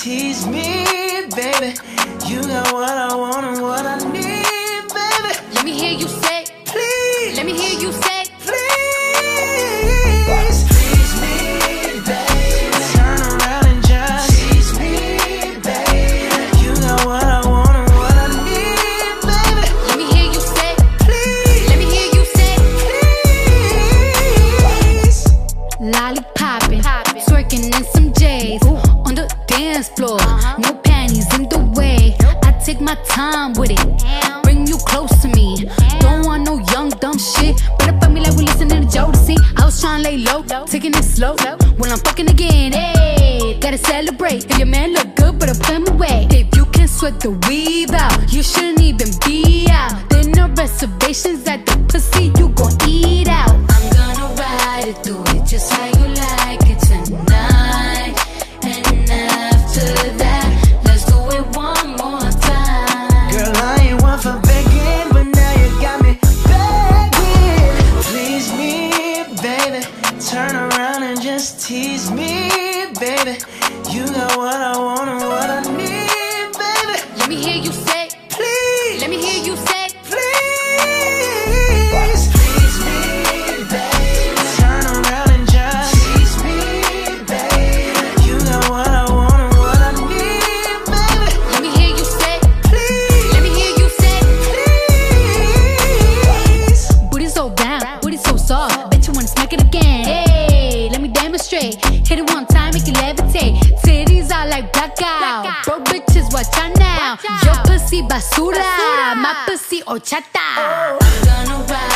tease me, baby. You got what I want and what I To lay low, taking it slow. When I'm fucking again, hey, gotta celebrate. If your man look good, but I put him away. If you can sweat the weave out, you shouldn't even be out. There no reservations at the like blackout. Bro, bitches, watch out now. Your pussy basura, my pussy. I'm oh. gonna ride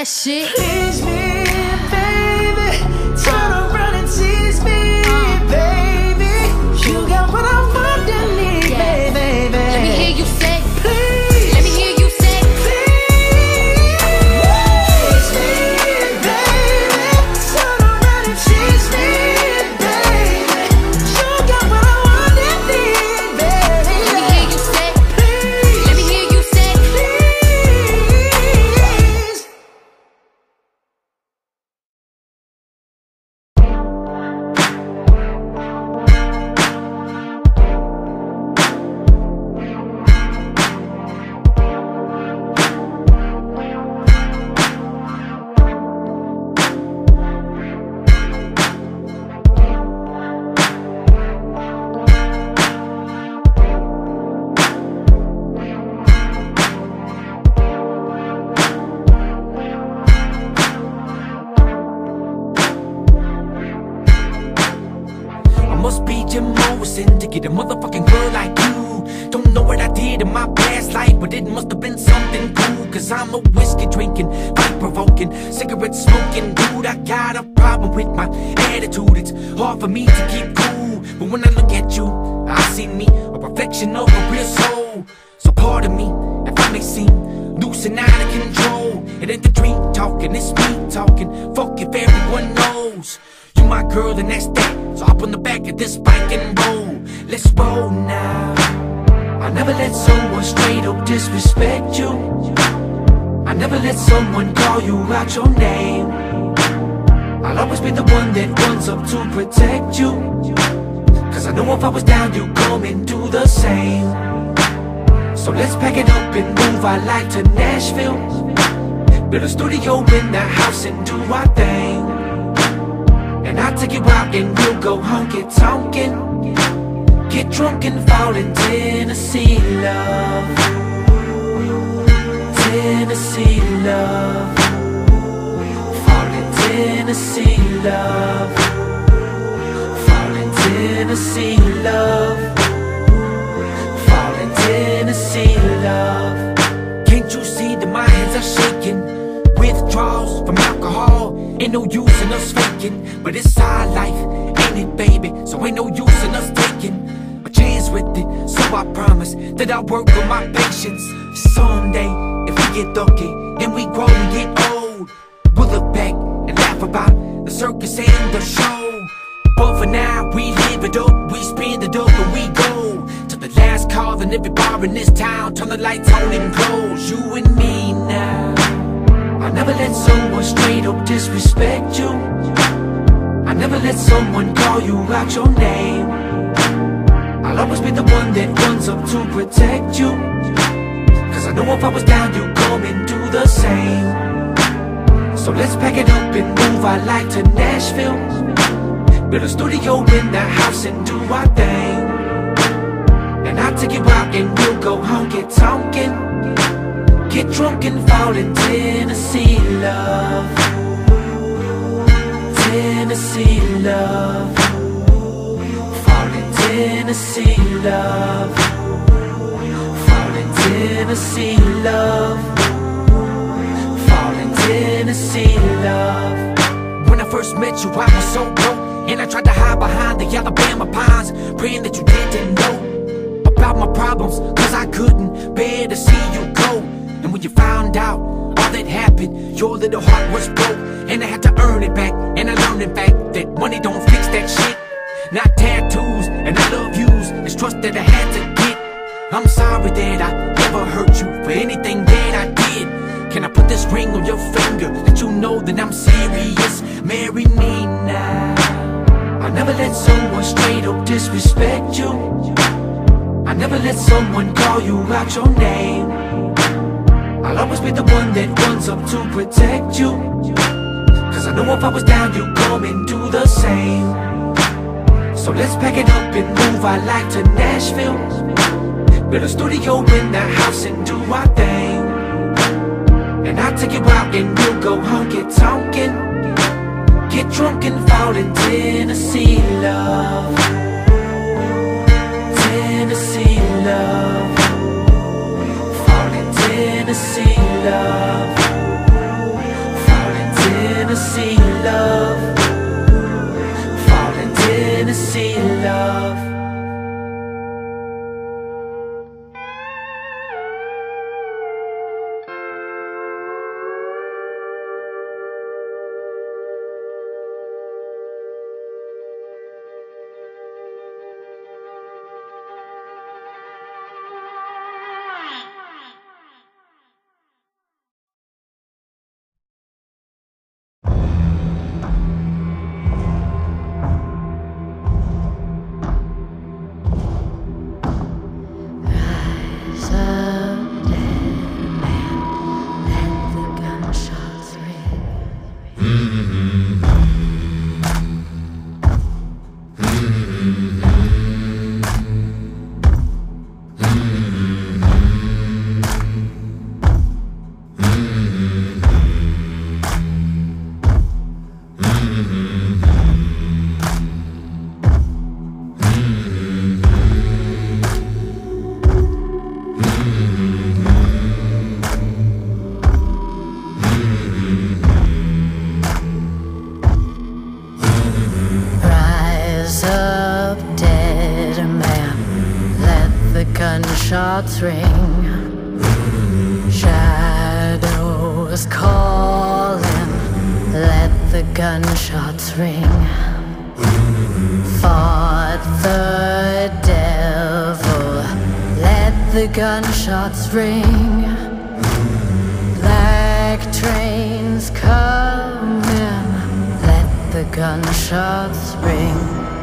podcast. Must have been something cool. Cause I'm a whiskey drinking, fight provoking, cigarette smoking dude. I got a problem with my attitude. It's hard for me to keep cool. But when I look at you, I see me, a reflection of a real soul. So pardon me if I may seem loose and out of control. It ain't the dream talking, it's me talking. Fuck if everyone knows. You my girl and that's that So hop on the back of this bike and roll Let's roll now I never let someone straight up disrespect you. I never let someone call you out your name. I'll always be the one that runs up to protect you. Cause I know if I was down you'd come and do the same. So let's pack it up and move. Our life to Nashville. Build a studio in the house and do our thing. And I'll take you out and we'll go honky tonkin'. Get drunk and fall in Tennessee love. Tennessee love. Fall in Tennessee love. Fall in Tennessee love. Falling Tennessee love. Can't you see that my hands are shaking? Withdrawals from alcohol. Ain't no use in us faking. But it's our life, ain't it, baby? So ain't no use in us taking with it. So I promise that I'll work with my patience. Someday, if we get lucky and we grow and get old, we'll look back and laugh about the circus and the show. But for now, we live it up, we spend it up and we go to the last call every bar in this town. Turn the lights on and close, you and me now. I never let someone straight up disrespect you. I never let someone call you out your name. I'll always be the one that runs up to protect you. Cause I know if I was down, you'd come and do the same. So let's pack it up and move our life to Nashville. Build a studio in the house and do our thing. And I'll take you out and we'll go honky tonkin'. Get drunk and fall in Tennessee love. Tennessee love. Tennessee love. Fall in Tennessee love. Fall in Tennessee love. When I first met you, I was so broke. And I tried to hide behind the Alabama pines, praying that you didn't know about my problems. Cause I couldn't bear to see you go. And when you found out all that happened, your little heart was broke. And I had to earn it back. And I learned, in fact, that money don't fix that shit. Not tattoos and I love yous. It's trust that I had to get. I'm sorry that I ever hurt you for anything that I did. Can I put this ring on your finger? Let you know that I'm serious. Marry me now. I never let someone straight up disrespect you. I never let someone call you out your name. I'll always be the one that runs up to protect you. Cause I know if I was down, you'd come and do the same. So let's pack it up and move our life to Nashville. Build a studio in the house and do our thing. And I'll take you out and we'll go honky tonkin'. Get drunk and fall in Tennessee love. Gunshots ring. Shadows calling. Let the gunshots ring. Fought the devil. Let the gunshots ring. Black trains coming. Let the gunshots ring.